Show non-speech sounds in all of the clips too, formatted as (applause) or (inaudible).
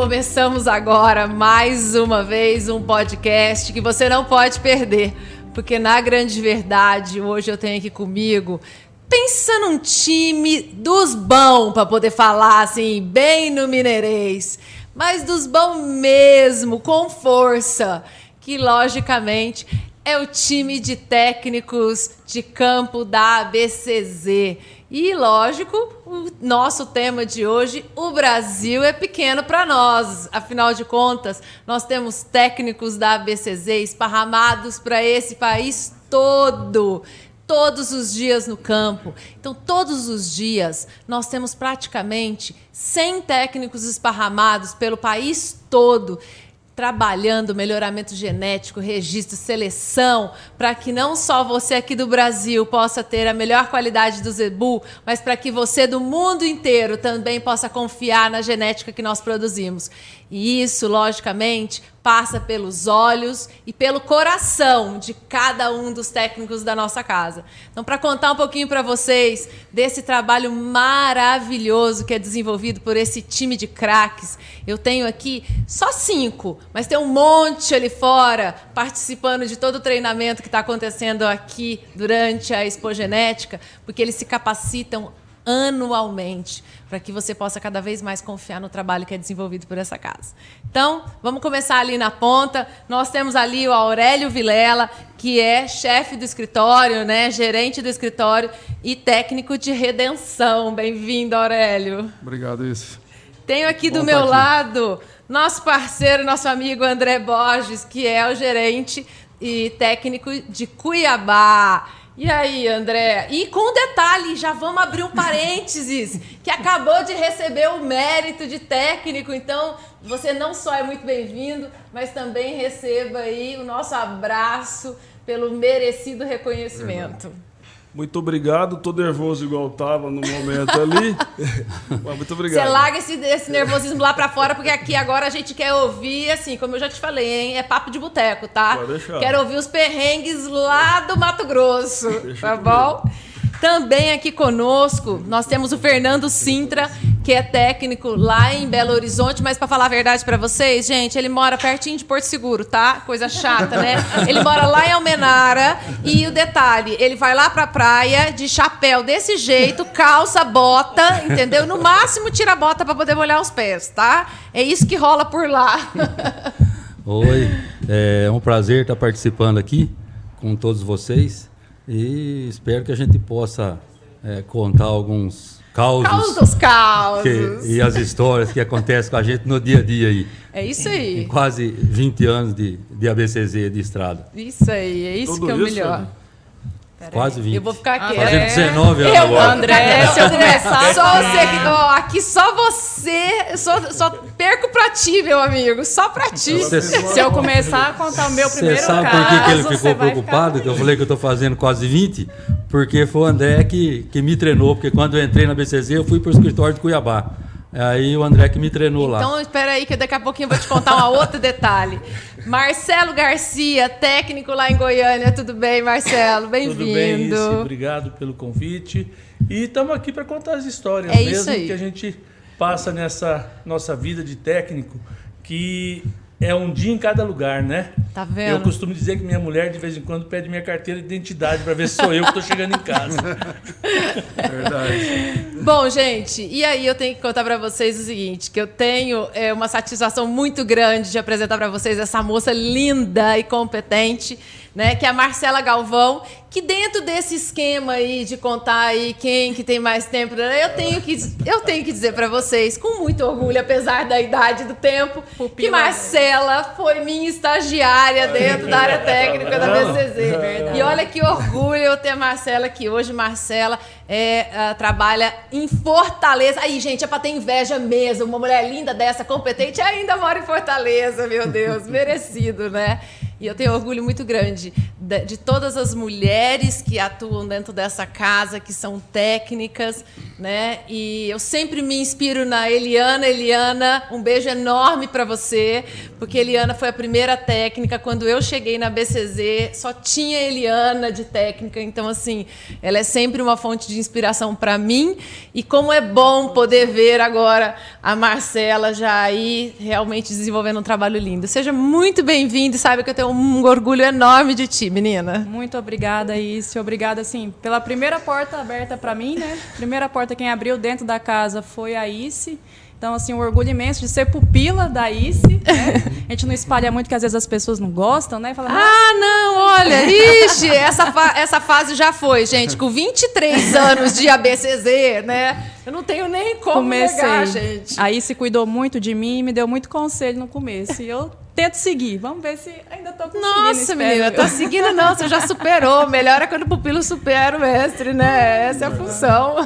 Começamos agora mais uma vez um podcast que você não pode perder, porque na grande verdade, hoje eu tenho aqui comigo pensa num time dos bons para poder falar assim, bem no mineirês, mas dos bons mesmo, com força, que logicamente é o time de técnicos de campo da ABCZ. E, lógico, o nosso tema de hoje, o Brasil é pequeno para nós. Afinal de contas, nós temos técnicos da ABCZ esparramados para esse país todo todos os dias no campo. Então, todos os dias, nós temos praticamente 100 técnicos esparramados pelo país todo trabalhando melhoramento genético, registro, seleção, para que não só você aqui do Brasil possa ter a melhor qualidade do zebu, mas para que você do mundo inteiro também possa confiar na genética que nós produzimos. E isso, logicamente, passa pelos olhos e pelo coração de cada um dos técnicos da nossa casa. Então, para contar um pouquinho para vocês desse trabalho maravilhoso que é desenvolvido por esse time de craques, eu tenho aqui só cinco, mas tem um monte ali fora participando de todo o treinamento que está acontecendo aqui durante a Expogenética, porque eles se capacitam anualmente, para que você possa cada vez mais confiar no trabalho que é desenvolvido por essa casa. Então, vamos começar ali na ponta. Nós temos ali o Aurélio Vilela, que é chefe do escritório, né, gerente do escritório e técnico de redenção. Bem-vindo, Aurélio. Obrigado, isso. Tenho aqui Bom do meu aqui. lado nosso parceiro, nosso amigo André Borges, que é o gerente e técnico de Cuiabá. E aí, André? E com detalhe, já vamos abrir um parênteses, que acabou de receber o mérito de técnico, então você não só é muito bem-vindo, mas também receba aí o nosso abraço pelo merecido reconhecimento. Muito obrigado, tô nervoso igual tava no momento ali. (laughs) muito obrigado. Você larga esse, esse nervosismo lá para fora, porque aqui agora a gente quer ouvir, assim, como eu já te falei, hein? É papo de boteco, tá? Pode deixar. Quero ouvir os perrengues lá do Mato Grosso, Deixa tá bom? Também aqui conosco, nós temos o Fernando Sintra, que é técnico lá em Belo Horizonte, mas para falar a verdade para vocês, gente, ele mora pertinho de Porto Seguro, tá? Coisa chata, né? Ele mora lá em Almenara e o detalhe, ele vai lá para a praia de chapéu desse jeito, calça, bota, entendeu? No máximo tira a bota para poder molhar os pés, tá? É isso que rola por lá. Oi, é um prazer estar participando aqui com todos vocês. E espero que a gente possa é, contar alguns causos. Causos dos causos. Que, e as histórias que acontecem com a gente no dia a dia aí. É isso aí. Em quase 20 anos de, de ABCZ de estrada. Isso aí, é isso Tudo que é o melhor. Quase 20. Eu vou ficar aqui. Fazendo 19 anos eu, agora. André, se eu começar... (laughs) Só você, ó, aqui só você... Só, só perco pra ti, meu amigo. Só pra ti. Cê, se eu começar a contar o meu primeiro caso... Você sabe por que, que ele ficou preocupado? Que eu falei que eu tô fazendo quase 20? Porque foi o André que, que me treinou. Porque quando eu entrei na BCZ, eu fui pro escritório de Cuiabá. Aí o André que me treinou então, lá. Então, espera aí que daqui a pouquinho eu vou te contar um outro detalhe. Marcelo Garcia, técnico lá em Goiânia. Tudo bem, Marcelo? Bem-vindo. Tudo bem, Isi. Obrigado pelo convite. E estamos aqui para contar as histórias é mesmo que a gente passa nessa nossa vida de técnico, que é um dia em cada lugar, né? Tá vendo? Eu costumo dizer que minha mulher de vez em quando pede minha carteira de identidade para ver se sou eu que estou chegando em casa. (laughs) Verdade. Bom, gente, e aí eu tenho que contar para vocês o seguinte, que eu tenho é, uma satisfação muito grande de apresentar para vocês essa moça linda e competente né, que é a Marcela Galvão, que dentro desse esquema aí de contar aí quem que tem mais tempo, né, eu tenho que, eu tenho que dizer para vocês, com muito orgulho, apesar da idade do tempo, Pupila. que Marcela foi minha estagiária dentro da área técnica da BCZ. E olha que orgulho eu ter a Marcela aqui hoje. Marcela é, uh, trabalha em Fortaleza. Aí, gente, é para ter inveja mesmo. Uma mulher linda dessa, competente, ainda mora em Fortaleza, meu Deus. Merecido, né? E eu tenho orgulho muito grande de, de todas as mulheres que atuam dentro dessa casa, que são técnicas, né? E eu sempre me inspiro na Eliana. Eliana, um beijo enorme para você, porque Eliana foi a primeira técnica. Quando eu cheguei na BCZ, só tinha Eliana de técnica. Então, assim, ela é sempre uma fonte de inspiração para mim. E como é bom poder ver agora a Marcela já aí realmente desenvolvendo um trabalho lindo. Seja muito bem-vindo e saiba que eu tenho um orgulho enorme de ti, menina. Muito obrigada, Ice. Obrigada, assim, pela primeira porta aberta para mim, né? Primeira porta quem abriu dentro da casa foi a Ice. Então, assim, um orgulho imenso de ser pupila da ICE. Né? A gente não espalha muito, que às vezes as pessoas não gostam, né? Fala, ah, não, olha, ixi, essa, fa essa fase já foi, gente. Com 23 anos de ABCZ, né? Eu não tenho nem como Comecei. negar, gente. A ICE cuidou muito de mim e me deu muito conselho no começo. E eu tento seguir. Vamos ver se ainda estou conseguindo. Nossa, menina, tá seguindo não, você já superou. Melhor é quando o pupilo supera o mestre, né? Essa é a função.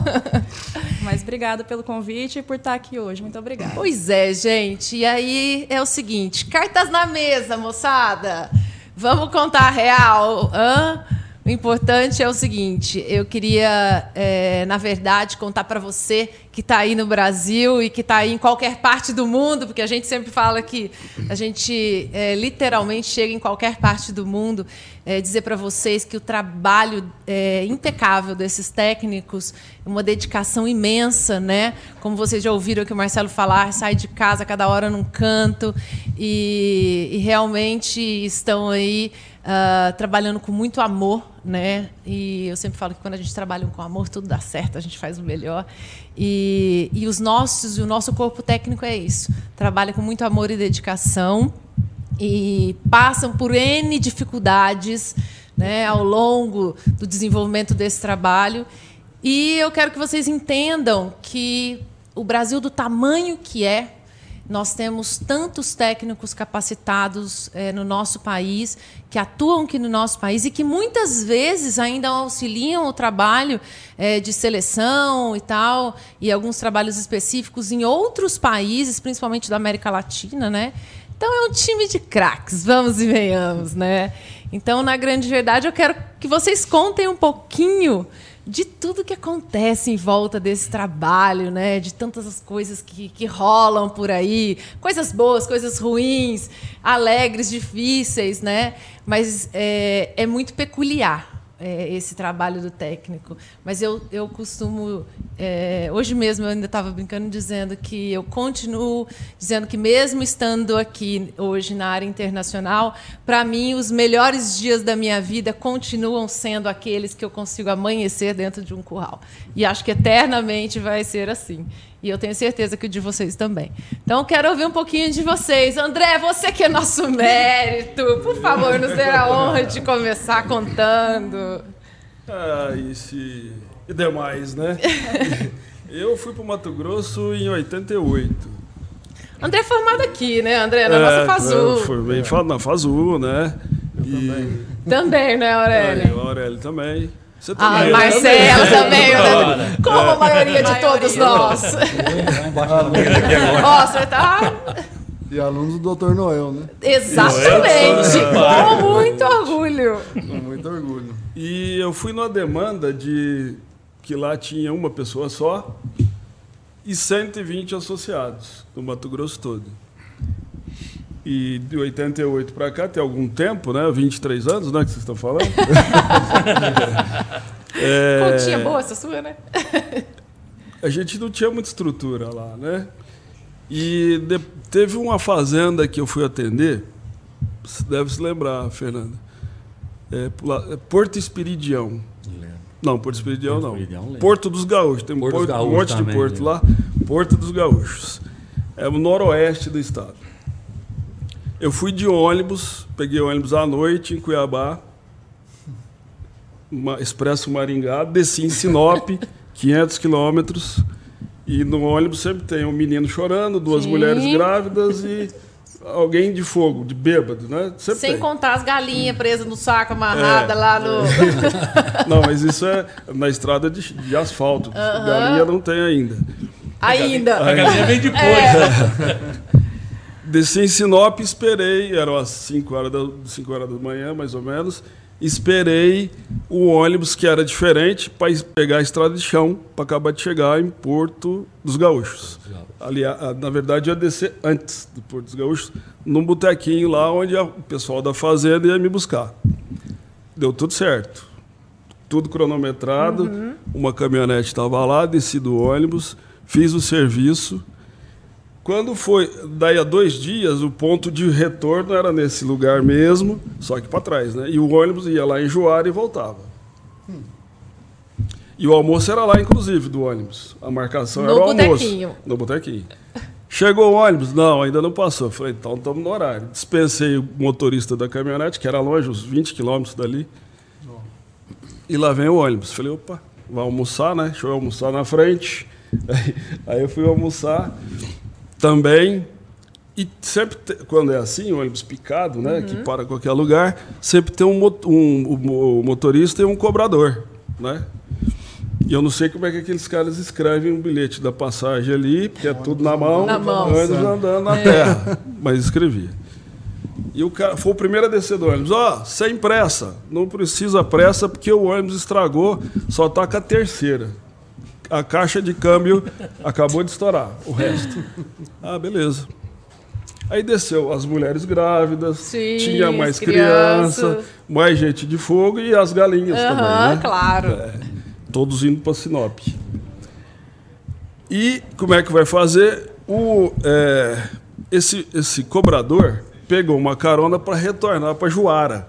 (laughs) Mas obrigada pelo convite e por estar aqui hoje. Muito obrigada. Pois é, gente. E aí é o seguinte: cartas na mesa, moçada. Vamos contar a real. Hã? O importante é o seguinte: eu queria, é, na verdade, contar para você que está aí no Brasil e que está aí em qualquer parte do mundo, porque a gente sempre fala que a gente é, literalmente chega em qualquer parte do mundo, é, dizer para vocês que o trabalho é, impecável desses técnicos, uma dedicação imensa, né? Como vocês já ouviram que o Marcelo falar, sai de casa cada hora num canto e, e realmente estão aí uh, trabalhando com muito amor, né? E eu sempre falo que quando a gente trabalha com amor, tudo dá certo, a gente faz o melhor. E, e os nossos, o nosso corpo técnico é isso. Trabalha com muito amor e dedicação e passam por N dificuldades né, ao longo do desenvolvimento desse trabalho. E eu quero que vocês entendam que o Brasil, do tamanho que é, nós temos tantos técnicos capacitados é, no nosso país, que atuam aqui no nosso país e que muitas vezes ainda auxiliam o trabalho é, de seleção e tal, e alguns trabalhos específicos em outros países, principalmente da América Latina, né? Então é um time de craques, vamos e venhamos, né? Então, na grande verdade, eu quero que vocês contem um pouquinho de tudo que acontece em volta desse trabalho, né? De tantas as coisas que, que rolam por aí, coisas boas, coisas ruins, alegres, difíceis, né? Mas é, é muito peculiar é, esse trabalho do técnico. Mas eu, eu costumo. É, hoje mesmo eu ainda estava brincando dizendo que eu continuo dizendo que, mesmo estando aqui hoje na área internacional, para mim, os melhores dias da minha vida continuam sendo aqueles que eu consigo amanhecer dentro de um curral. E acho que eternamente vai ser assim. E eu tenho certeza que o de vocês também. Então, quero ouvir um pouquinho de vocês. André, você que é nosso (laughs) mérito, por favor, nos dê a honra de começar contando. Ah, e E demais, né? (laughs) eu fui para o Mato Grosso em 88. André é formado aqui, né, André? Na é, nossa Fazu. Foi bem é. na Fazu, né? Eu e... também. Também, né, Aurélio? É, o Aurélio também. Você ah, também. Ah, Marcela também, né? como a maioria de todos nós. Ó, você tá... E alunos do Dr. Noel, né? Exatamente, com muito orgulho. Com muito orgulho. E eu fui numa demanda de que lá tinha uma pessoa só e 120 associados no Mato Grosso todo. E de 88 para cá, tem algum tempo, né? 23 anos, né? Que vocês estão falando. (laughs) é... Continha boa essa sua, né? a gente não tinha muita estrutura lá, né? E de... teve uma fazenda que eu fui atender, você deve se lembrar, Fernanda. É, é Porto Espiridião. Não, Porto Espiridião não. Porto dos Gaúchos. Tem um, Porto um monte de porto lá. Porto dos Gaúchos. É o noroeste do estado. Eu fui de ônibus, peguei ônibus à noite em Cuiabá, uma, Expresso Maringá, desci em Sinop, (laughs) 500 quilômetros, e no ônibus sempre tem um menino chorando, duas Sim. mulheres grávidas e alguém de fogo, de bêbado, né? Sempre Sem tem. contar as galinhas presas no saco, amarrada é, lá no. É. (laughs) não, mas isso é na estrada de, de asfalto. Uh -huh. Galinha não tem ainda. Ainda. A galinha vem depois. É. (laughs) Desci em Sinop, esperei, eram as 5 horas, da, 5 horas da manhã, mais ou menos. esperei o ônibus que era diferente para pegar a estrada de chão para acabar de chegar em Porto dos Gaúchos. Ali, a- a- na verdade, eu ia descer antes do Porto dos Gaúchos, num botequinho lá onde a- o pessoal da fazenda ia me buscar. Deu tudo certo. Tudo cronometrado. Uma caminhonete estava lá, desci do ônibus, fiz o serviço. Quando foi, daí a dois dias, o ponto de retorno era nesse lugar mesmo, só que para trás, né? E o ônibus ia lá em Juara e voltava. E o almoço era lá, inclusive, do ônibus. A marcação No era o almoço. No botequinho. Chegou o ônibus? Não, ainda não passou. Falei, então estamos no horário. Dispensei o motorista da caminhonete, que era longe, uns 20 quilômetros dali. E lá vem o ônibus. Falei, opa, vai almoçar, né? Deixa eu almoçar na frente. (laughs) Aí, aí eu fui almoçar também. E sempre, te- quando é assim, ônibus picado, né? Que para em qualquer lugar, sempre tem um, um- o motorista e um cobrador, né? E eu não sei como é que aqueles caras escrevem um bilhete da passagem ali, porque é tudo na mão, Na mão. ônibus andando na terra. Mas escrevia. E o cara foi o primeiro a descer do ônibus. Ó, sem pressa. Não precisa pressa porque o ônibus estragou, só tá com a terceira. A caixa de câmbio acabou de estourar. O resto. (laughs) Ah, beleza. Aí desceu as mulheres grávidas, Sim, tinha mais as crianças. criança, mais gente de fogo e as galinhas Aham, também, né? claro. É, todos indo para Sinop. E como é que vai fazer? O, é, esse, esse cobrador pegou uma carona para retornar para Juara,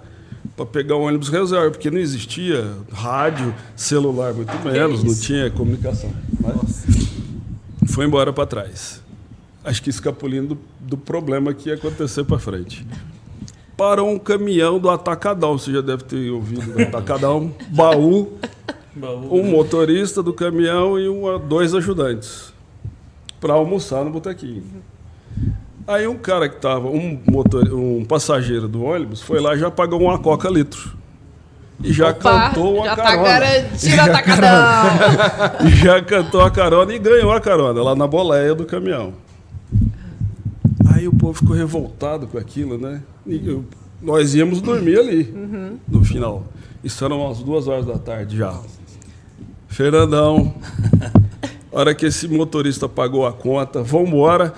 para pegar o ônibus reserva, porque não existia rádio, celular, muito menos, não tinha comunicação. né? Foi embora para trás. Acho que escapulindo do, do problema que ia acontecer para frente. Parou um caminhão do Atacadão, você já deve ter ouvido do Atacadão, baú, Baú. um motorista do caminhão e uma, dois ajudantes para almoçar no botequinho. Aí um cara que estava, um, motor, um passageiro do ônibus, foi lá e já pagou uma coca litro. E já Opa, cantou uma já tá carona. garantido o atacadão. Já cantou a carona e ganhou a carona lá na boleia do caminhão. Aí o povo ficou revoltado com aquilo, né? Eu- nós íamos dormir ali, no final. Isso eram umas duas horas da tarde já. Fernandão, hora que esse motorista pagou a conta, vambora.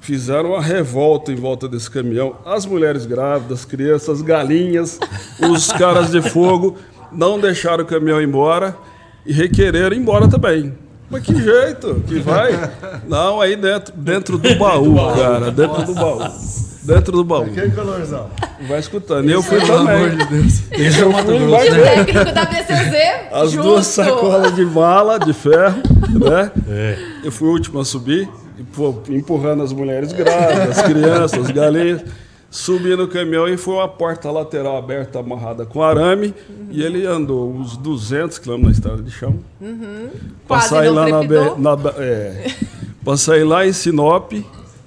Fizeram uma revolta em volta desse caminhão. As mulheres grávidas, as crianças, as galinhas, os caras de fogo não deixaram o caminhão embora e requereram ir embora também. Mas que jeito que vai? Não, aí dentro, dentro do baú, cara, dentro do baú. Dentro do baú. Aquele calorzão. Vai escutando. E eu fui Pelo amor também. de Deus. Esse é o Mato fui Grosso, embaixo né? Técnico da BCZ. As justo. duas sacolas de bala, de ferro, né? É. Eu fui o último a subir, empurrando as mulheres grávidas, as crianças, as galinhas. Subi no caminhão e foi uma porta lateral aberta, amarrada com arame. E ele andou uns 200 quilômetros na estrada de chão. Sair não lá na, na é, pra sair lá em Sinop,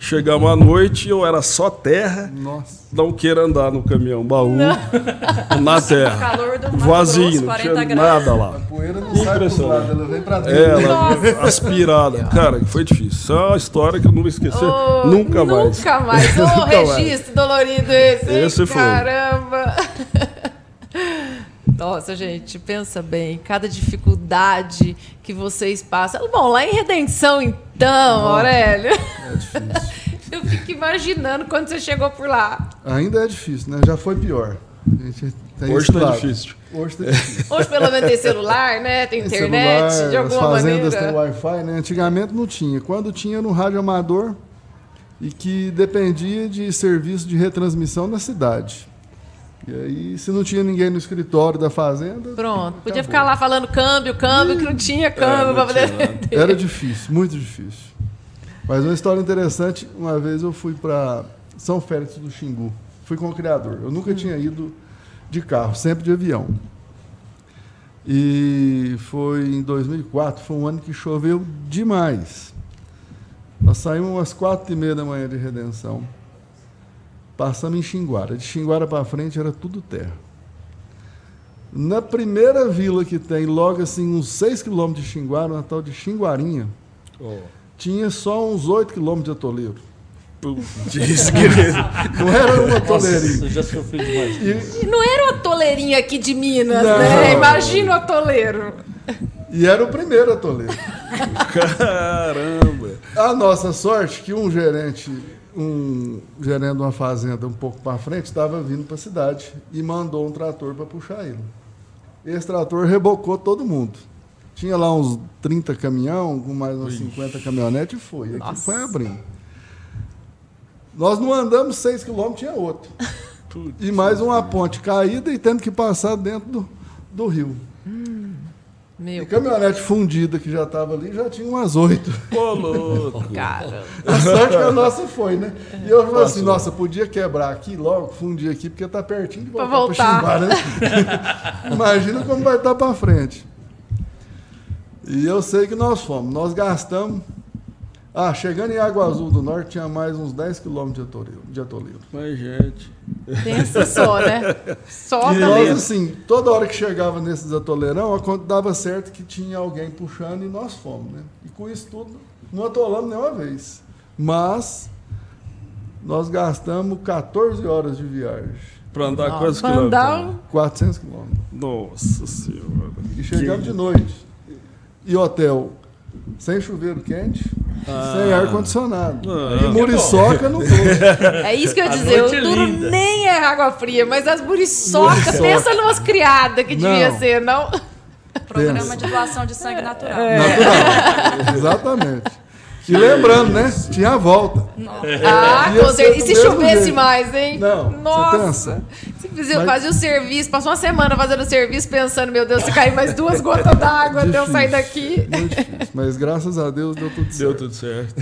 chegamos à noite, eu era só terra. Nossa. Não queira andar no caminhão baú, (laughs) na terra. Calor do Mato Vazio, Grosso, não 40 tinha graus. nada lá. A poeira não sai pro lado, ela vem pra dentro. É, ela aspirada. Cara, foi difícil. Isso é uma história que eu não vou esquecer Ô, nunca mais. Nunca mais. (laughs) Ô, Nunca mais. registro dolorido esse. hein? Esse foi. Caramba. Nossa, gente, pensa bem. Cada dificuldade que vocês passam. Bom, lá em Redenção, então, Aurélio. É (laughs) difícil. Eu fico imaginando quando você chegou por lá. Ainda é difícil, né? Já foi pior. A gente tem Hoje tá lado. difícil. Hoje tá difícil. Hoje, pelo menos, tem celular, né? Tem Tem internet, celular, de alguma as fazendas maneira. têm Wi-Fi, né? Antigamente não tinha. Quando tinha no rádio amador e que dependia de serviço de retransmissão na cidade. E aí, se não tinha ninguém no escritório da fazenda, Pronto. Podia Acabou. ficar lá falando câmbio, câmbio, que não tinha câmbio não pra poder. era difícil, muito difícil. Mas uma história interessante, uma vez eu fui para São Félix do Xingu. Fui com o criador. Eu nunca tinha ido de carro, sempre de avião. E foi em 2004, foi um ano que choveu demais. Nós saímos umas quatro e meia da manhã de Redenção. Passamos em Xinguara. De Xinguara para frente era tudo terra. Na primeira vila que tem, logo assim, uns 6 quilômetros de Xinguara, uma tal de Xinguarinha, tinha só uns 8 quilômetros de atoleiro. Putz, querido. Não era uma Nossa, toleirinha. eu já sofri demais. E, não era o atoleirinho aqui de Minas, Não. né? Imagina o atoleiro. e era o primeiro atoleiro. Caramba. A nossa sorte que um gerente, um gerente de uma fazenda um pouco para frente, estava vindo para a cidade e mandou um trator para puxar ele. Esse trator rebocou todo mundo. Tinha lá uns 30 caminhão, com mais uns 50 caminhonetes e foi. Aqui foi abrindo. Nós não andamos 6 quilômetros, tinha outro. (laughs) Putz. E mais uma ponte caída e tendo que passar dentro do, do rio. E Meu caminhonete fundida que já estava ali, já tinha umas oito. Ô, louco. (laughs) cara. A sorte que a nossa foi, né? E eu falei assim, nossa, podia quebrar aqui logo, fundir aqui, porque tá pertinho de Pra voltar pra voltar. Xinguara, né? (laughs) Imagina como vai estar pra frente. E eu sei que nós fomos. Nós gastamos... Ah, chegando em Água Azul do Norte, tinha mais uns 10 quilômetros de atoleiro. De atoleiro. Mas, gente. Pensa só, né? Só E nós, assim, toda hora que chegava nesses atoleirão, dava certo que tinha alguém puxando e nós fomos, né? E com isso tudo, não atolamos nenhuma vez. Mas nós gastamos 14 horas de viagem. Pra andar Ó, quantos quilômetros? andar- 400 quilômetros. Nossa senhora. E chegamos de noite. E hotel sem chuveiro quente, Ah. sem ar-condicionado. Ah. E muriçoca no bolso. É isso que eu ia dizer. O noite duro linda. nem é água fria, mas as muriçocas. Muriçoca. Pensa numas criadas que devia Não. ser, não? Programa Pensa. de doação de sangue natural. Natural. Exatamente. E lembrando, né? Tinha a volta. Ah, E se chovesse jeito. mais, hein? Não, você Nossa. Fazia, Mas- fazia o serviço, passou uma semana fazendo o serviço, pensando, meu Deus, se cair mais duas (laughs) gotas d'água até eu sair daqui. Difícil. Mas graças a Deus deu tudo certo. Deu tudo certo.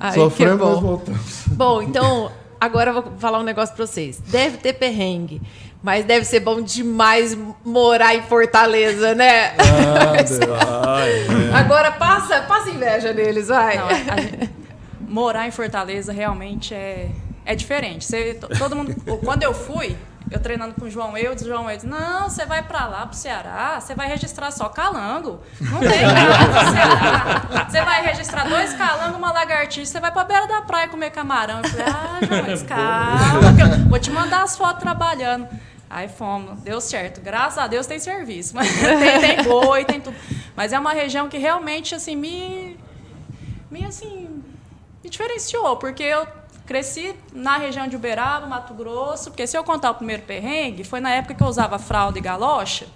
Ai, Sofremos, que mas bom. voltamos. Bom, então, agora eu vou falar um negócio pra vocês. Deve ter perrengue, mas deve ser bom demais morar em Fortaleza, né? Ah, (laughs) Deus. Ai, é. Agora passa, passa inveja neles, vai. Não, gente- morar em Fortaleza realmente é, é diferente. Você, to- todo mundo, quando eu fui, eu treinando com o João Eudes, o João Eudes, não, você vai pra lá, pro Ceará, você vai registrar só calango. Não tem (laughs) nada no Ceará. Você vai registrar dois calangos, uma lagartixa, você vai pra beira da praia comer camarão. Eu falei, ah, (laughs) João Eudes, calma, que eu vou te mandar as fotos trabalhando. Aí fomos, deu certo. Graças a Deus tem serviço. Mas (laughs) tem, tem boi, tem tudo. Mas é uma região que realmente, assim, me, me assim, me diferenciou, porque eu cresci na região de Uberaba, Mato Grosso, porque se eu contar o primeiro perrengue, foi na época que eu usava fralda e galocha,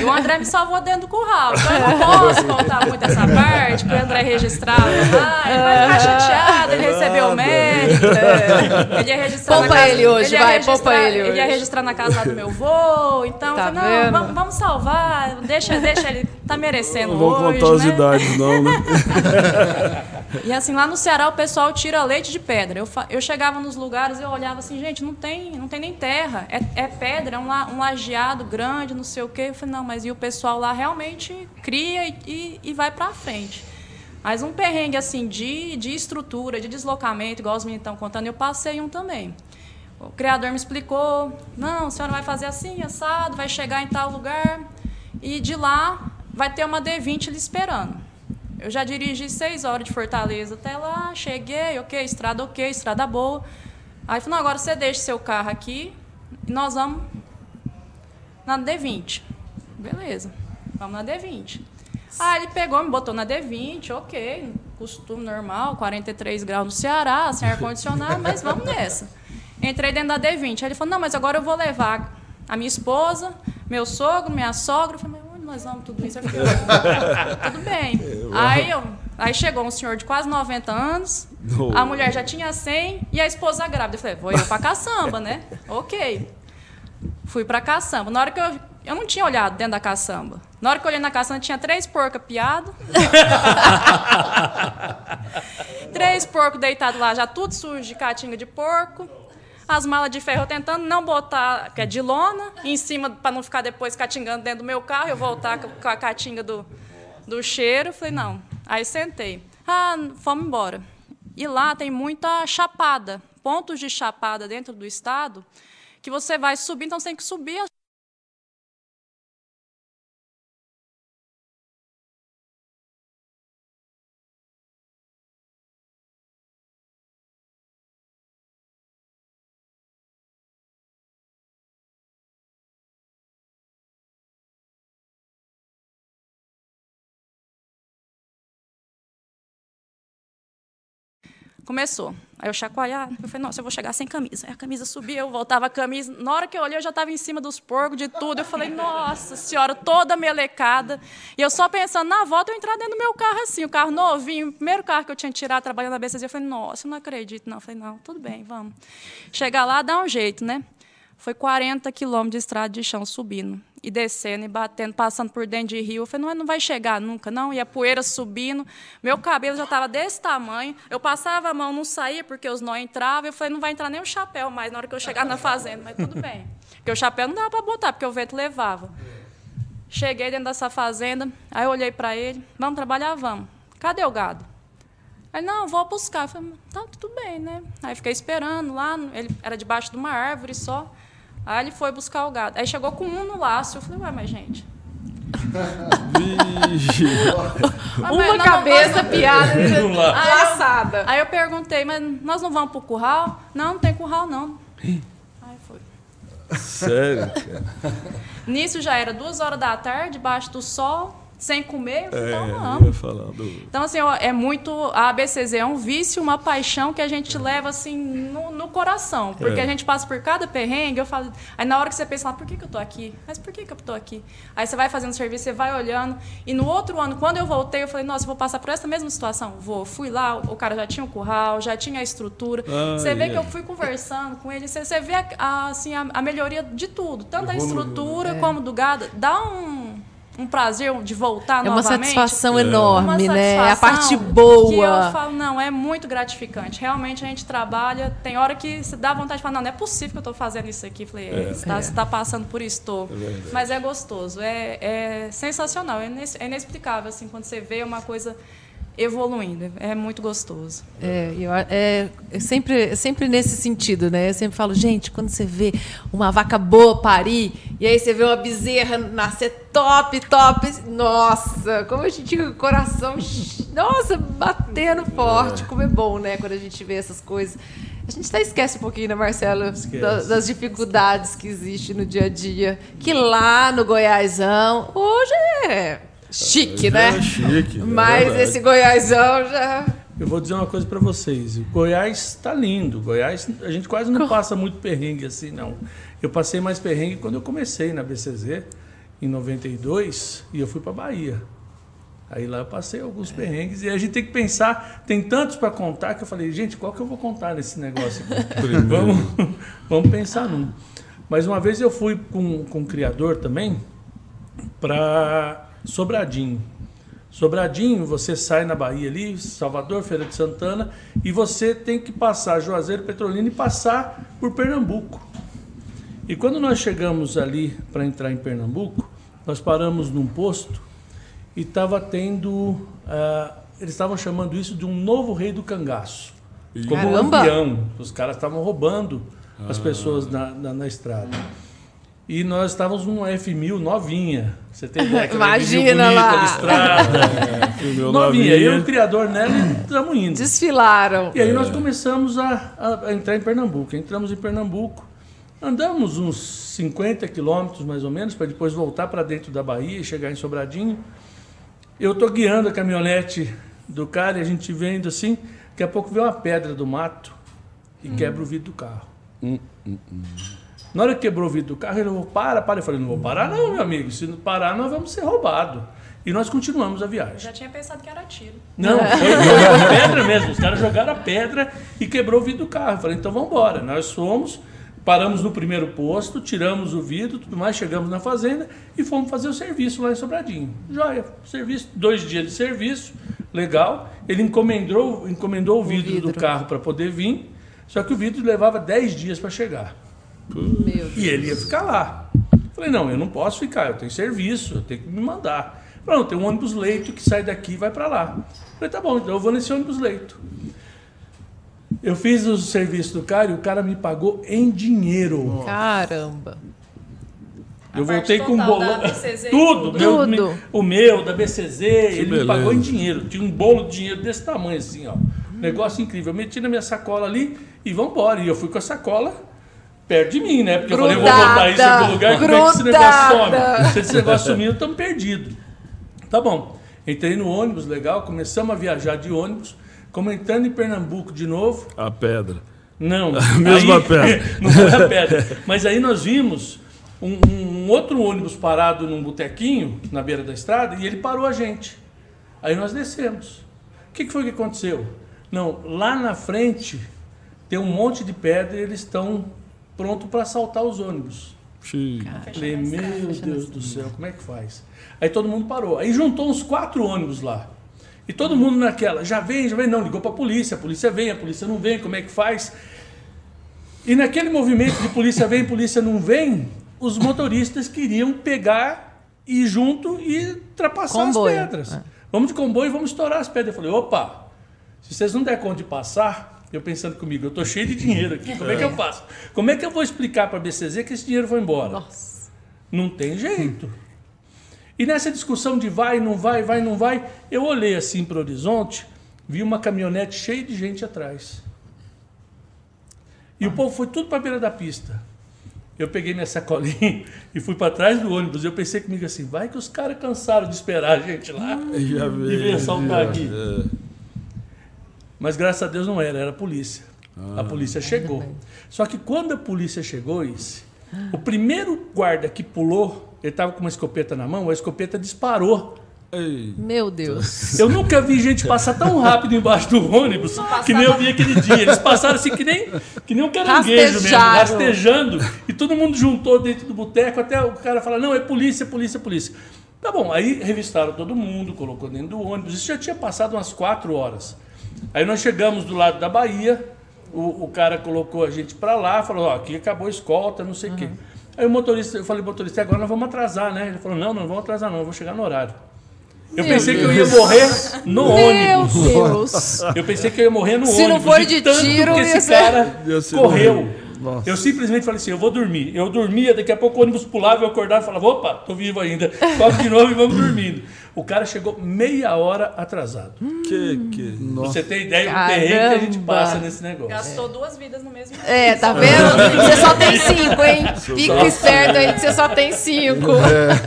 e o André me salvou dentro do curral. Então eu não posso contar muito essa parte, que o André registrava lá, ele vai ficar chateado, ele recebeu o médico, ele ia registrar Poupa na casa, ele hoje, ia vai, registrar- poupa ele Ele ia hoje. registrar na casa lá do meu vô, então Tá eu falei, não, vamos, vamos salvar, deixa, deixa ele, tá merecendo Não vou hoje, contar as né? idades, não, né? (laughs) E assim, lá no Ceará o pessoal tira leite de pedra. Eu, eu chegava nos lugares eu olhava assim, gente, não tem, não tem nem terra. É, é pedra, é um, la- um lajeado grande, não sei o quê. Eu falei, não, mas e o pessoal lá realmente cria e, e, e vai pra frente. Mas um perrengue assim de, de estrutura, de deslocamento, igual os meninos estão contando, eu passei um também. O criador me explicou, não, a senhora vai fazer assim, assado, vai chegar em tal lugar, e de lá vai ter uma D20 lhe esperando. Eu já dirigi seis horas de Fortaleza até lá, cheguei, ok, estrada ok, estrada boa. Aí falou, agora você deixa seu carro aqui e nós vamos na D20. Beleza, vamos na D20. Aí ele pegou, me botou na D20, ok, costume normal, 43 graus no Ceará, sem ar-condicionado, mas vamos nessa. Entrei dentro da D20. Aí ele falou, não, mas agora eu vou levar a minha esposa, meu sogro, minha sogra. Eu falei, nós vamos tudo isso? Falei, (laughs) tudo bem. Aí, eu, aí chegou um senhor de quase 90 anos, a mulher já tinha 100 e a esposa grávida. Eu falei, vou eu pra caçamba, né? (laughs) Ok. Fui pra caçamba. Na hora que eu. Eu não tinha olhado dentro da caçamba. Na hora que eu olhei na caçamba, tinha três porcos piados. (laughs) três porcos deitados lá, já tudo sujo de catinga de porco. As malas de ferro tentando não botar, que é de lona, em cima para não ficar depois catingando dentro do meu carro, eu voltar com com a catinga do, do cheiro. Falei, não. Aí sentei. Ah, fomos embora. E lá tem muita chapada, pontos de chapada dentro do estado, que você vai subir, então você tem que subir a Começou. Aí eu chacoalhar, eu falei, nossa, eu vou chegar sem camisa. Aí a camisa subia, eu voltava a camisa. Na hora que eu olhei, eu já estava em cima dos porcos, de tudo. Eu falei, nossa senhora, toda melecada. E eu só pensando, na volta eu entrar dentro do meu carro assim, o carro novinho, o primeiro carro que eu tinha tirado trabalhando na BCZ. Eu falei, nossa, eu não acredito, não. Eu falei, não, tudo bem, vamos. Chegar lá, dá um jeito, né? Foi 40 quilômetros de estrada de chão subindo e descendo e batendo, passando por dentro de rio. Eu falei, não, não vai chegar nunca, não. E a poeira subindo. Meu cabelo já estava desse tamanho. Eu passava a mão, não saía porque os nós entravam. Eu falei, não vai entrar nem o chapéu mais na hora que eu chegar na (laughs) fazenda. Mas tudo bem. Porque o chapéu não dava para botar, porque o vento levava. Cheguei dentro dessa fazenda, aí eu olhei para ele, vamos trabalhar? Vamos. Cadê o gado? Aí, não, vou buscar. Eu falei, tá, tudo bem, né? Aí fiquei esperando lá, ele era debaixo de uma árvore só. Aí ele foi buscar o gado. Aí chegou com um no laço. Eu falei, ué, mas gente. (laughs) Mas, Uma cabeça não, piada (laughs) laçada. Aí eu perguntei, mas nós não vamos pro curral? Não, não tem curral, não. Aí foi. Sério? Nisso já era duas horas da tarde, debaixo do sol sem comer, é, então não. Falar do... Então, assim, é muito. A ABCZ é um vício, uma paixão que a gente leva assim no, no coração. Porque é. a gente passa por cada perrengue, eu falo. Aí na hora que você pensa, por que, que eu tô aqui? Mas por que, que eu tô aqui? Aí você vai fazendo serviço, você vai olhando. E no outro ano, quando eu voltei, eu falei, nossa, eu vou passar por essa mesma situação. Vou. Fui lá, o cara já tinha o curral, já tinha a estrutura. Ah, você vê yeah. que eu fui conversando com ele, você, você vê a, a assim, a, a, melhoria de tudo, tanto da estrutura é. como do gado. Dá um um prazer de voltar é novamente. Uma satisfação é. enorme, uma né? É a parte boa. Que eu falo, não, é muito gratificante. Realmente a gente trabalha, tem hora que se dá vontade de falar, não, não é possível que eu estou fazendo isso aqui. Falei, é. você está é. tá passando por isso, estou. É Mas é gostoso, é, é sensacional, é, é inexplicável, assim, quando você vê uma coisa evoluindo. É muito gostoso. É, eu, é, é sempre, sempre nesse sentido, né? Eu sempre falo, gente, quando você vê uma vaca boa parir, e aí você vê uma bezerra nascer top, top, nossa, como a gente fica com o coração, nossa, batendo forte, como é bom, né? Quando a gente vê essas coisas. A gente até esquece um pouquinho, né, Marcelo, da, das dificuldades que existem no dia a dia. Que lá no Goiásão, hoje é chique, né? É chique. É Mas é esse Goiásão já. Eu vou dizer uma coisa para vocês. O Goiás está lindo. Goiás, a gente quase não passa muito perrengue assim, não. Eu passei mais perrengue quando eu comecei na BCZ, em 92, e eu fui para Bahia. Aí lá eu passei alguns perrengues e a gente tem que pensar, tem tantos para contar que eu falei, gente, qual que eu vou contar nesse negócio aqui? (laughs) vamos, vamos pensar num. Mas uma vez eu fui com, com um criador também para Sobradinho. Sobradinho, você sai na Bahia ali, Salvador, Feira de Santana, e você tem que passar Juazeiro, Petrolina e passar por Pernambuco. E quando nós chegamos ali para entrar em Pernambuco, nós paramos num posto e estava tendo. Uh, eles estavam chamando isso de um novo rei do cangaço. Como Caramba. um lampião. Os caras estavam roubando as ah. pessoas na, na, na estrada. E nós estávamos numa F1000 novinha. Você tem ideia? Imagina bonita, lá. Listrada, (laughs) é, novinha. novinha. Eu e o criador nela estamos indo. Desfilaram. E aí nós começamos a, a, entrar em Pernambuco. Entramos em Pernambuco. Andamos uns 50 quilômetros mais ou menos, para depois voltar para dentro da Bahia e chegar em Sobradinho. Eu estou guiando a caminhonete do cara e a gente vendo assim. Daqui a pouco vê uma pedra do mato e hum. quebra o vidro do carro. Hum, hum, hum. Na hora que quebrou o vidro do carro, ele falou, para, para. Eu falei, não vou parar não, meu amigo. Se não parar, nós vamos ser roubados. E nós continuamos a viagem. Eu já tinha pensado que era tiro. Não, foi, foi pedra mesmo. Os caras jogaram a pedra e quebrou o vidro do carro. Eu falei, então vamos embora. Nós fomos, paramos no primeiro posto, tiramos o vidro, tudo mais, chegamos na fazenda e fomos fazer o serviço lá em Sobradinho. Joia, serviço, dois dias de serviço, legal. Ele encomendou, encomendou o vidro, o vidro. do carro para poder vir, só que o vidro levava dez dias para chegar. E ele ia ficar lá. Falei, não, eu não posso ficar, eu tenho serviço, eu tenho que me mandar. Falei, não, tem um ônibus leito que sai daqui e vai para lá. Falei, tá bom, então eu vou nesse ônibus leito. Eu fiz o serviço do cara e o cara me pagou em dinheiro. Caramba. Eu voltei com um bolão. (laughs) Tudo, Tudo. Meu, o meu, da BCZ, que ele beleza. me pagou em dinheiro. Tinha um bolo de dinheiro desse tamanho assim, ó. Negócio incrível. Eu meti na minha sacola ali e vamos embora. E eu fui com a sacola perto de mim, né? Porque grudada, eu falei, vou botar isso em algum lugar, grudada. como é que esse negócio some? Se esse negócio sumir, estamos perdidos. Tá bom. Entrei no ônibus, legal, começamos a viajar de ônibus, Como entrando em Pernambuco de novo. A pedra. Não. (laughs) A mesma aí- pedra. (laughs) não foi a pedra. Mas aí nós vimos um, um outro ônibus parado num botequinho na beira da estrada e ele parou a gente. Aí nós descemos. O que, que foi que aconteceu? Não, lá na frente tem um monte de pedra e eles estão prontos para assaltar os ônibus. Falei, meu Deus do céu, como é que faz? Aí todo mundo parou. Aí juntou uns quatro ônibus lá. E todo mundo naquela, já vem, já vem, não, ligou para a polícia, a polícia vem, a polícia não vem, como é que faz? E naquele movimento de polícia vem, polícia não vem, os motoristas queriam pegar e ir junto e ultrapassar Comboio, as pedras. é. Vamos de comboio e vamos estourar as pedras. Eu falei, opa, se vocês não der conta de passar, eu pensando comigo, eu tô cheio de dinheiro aqui, como é que eu faço? Como é que eu vou explicar para a BCZ que esse dinheiro foi embora? Nossa. Não tem jeito. E nessa discussão de vai, não vai, vai, não vai, eu olhei assim para o horizonte, vi uma caminhonete cheia de gente atrás. E o povo foi tudo para a beira da pista. Eu peguei minha sacolinha (laughs) e fui para trás do ônibus. Eu pensei comigo assim, vai que os caras cansaram de esperar a gente lá Já (laughs) e veio. veio assaltar aqui. É. Mas graças a Deus não era, era a polícia. A polícia chegou. Só que quando a polícia chegou, Isse, o primeiro guarda que pulou, ele estava com uma escopeta na mão, a escopeta disparou. Ei. Meu Deus. Eu nunca vi gente passar tão rápido embaixo do ônibus que nem eu vi aquele dia. Eles passaram assim que nem, que nem um caranguejo mesmo, rastejando. E todo mundo juntou dentro do boteco até o cara falar, não, é polícia, polícia, polícia. Tá bom, aí revistaram todo mundo, colocou dentro do ônibus. Isso já tinha passado umas quatro horas. Aí nós chegamos do lado da Bahia, o, o cara colocou a gente para lá, falou, ó, aqui acabou a escolta, não sei o quê. Aí o motorista, eu falei, motorista, agora nós vamos atrasar, né? Ele falou, não, não vamos atrasar não, eu vou chegar no horário. Eu Meu pensei que eu ia morrer no Meu ônibus. Deus. Eu pensei que eu ia morrer no Se ônibus. não for de tanto tiro, que esse ser- cara correu. Nossa. Eu simplesmente falei assim, eu vou dormir. Eu dormia, daqui a pouco o ônibus pulava, eu acordava e falava, opa, tô vivo ainda. Sobe de novo e vamos dormindo. O cara chegou meia hora atrasado. Que, que. Você ter ideia do terreno que a gente passa nesse negócio. Gastou duas vidas no mesmo dia. É, tá vendo? (laughs) Você só tem cinco, hein? Fique esperto aí que você só tem cinco.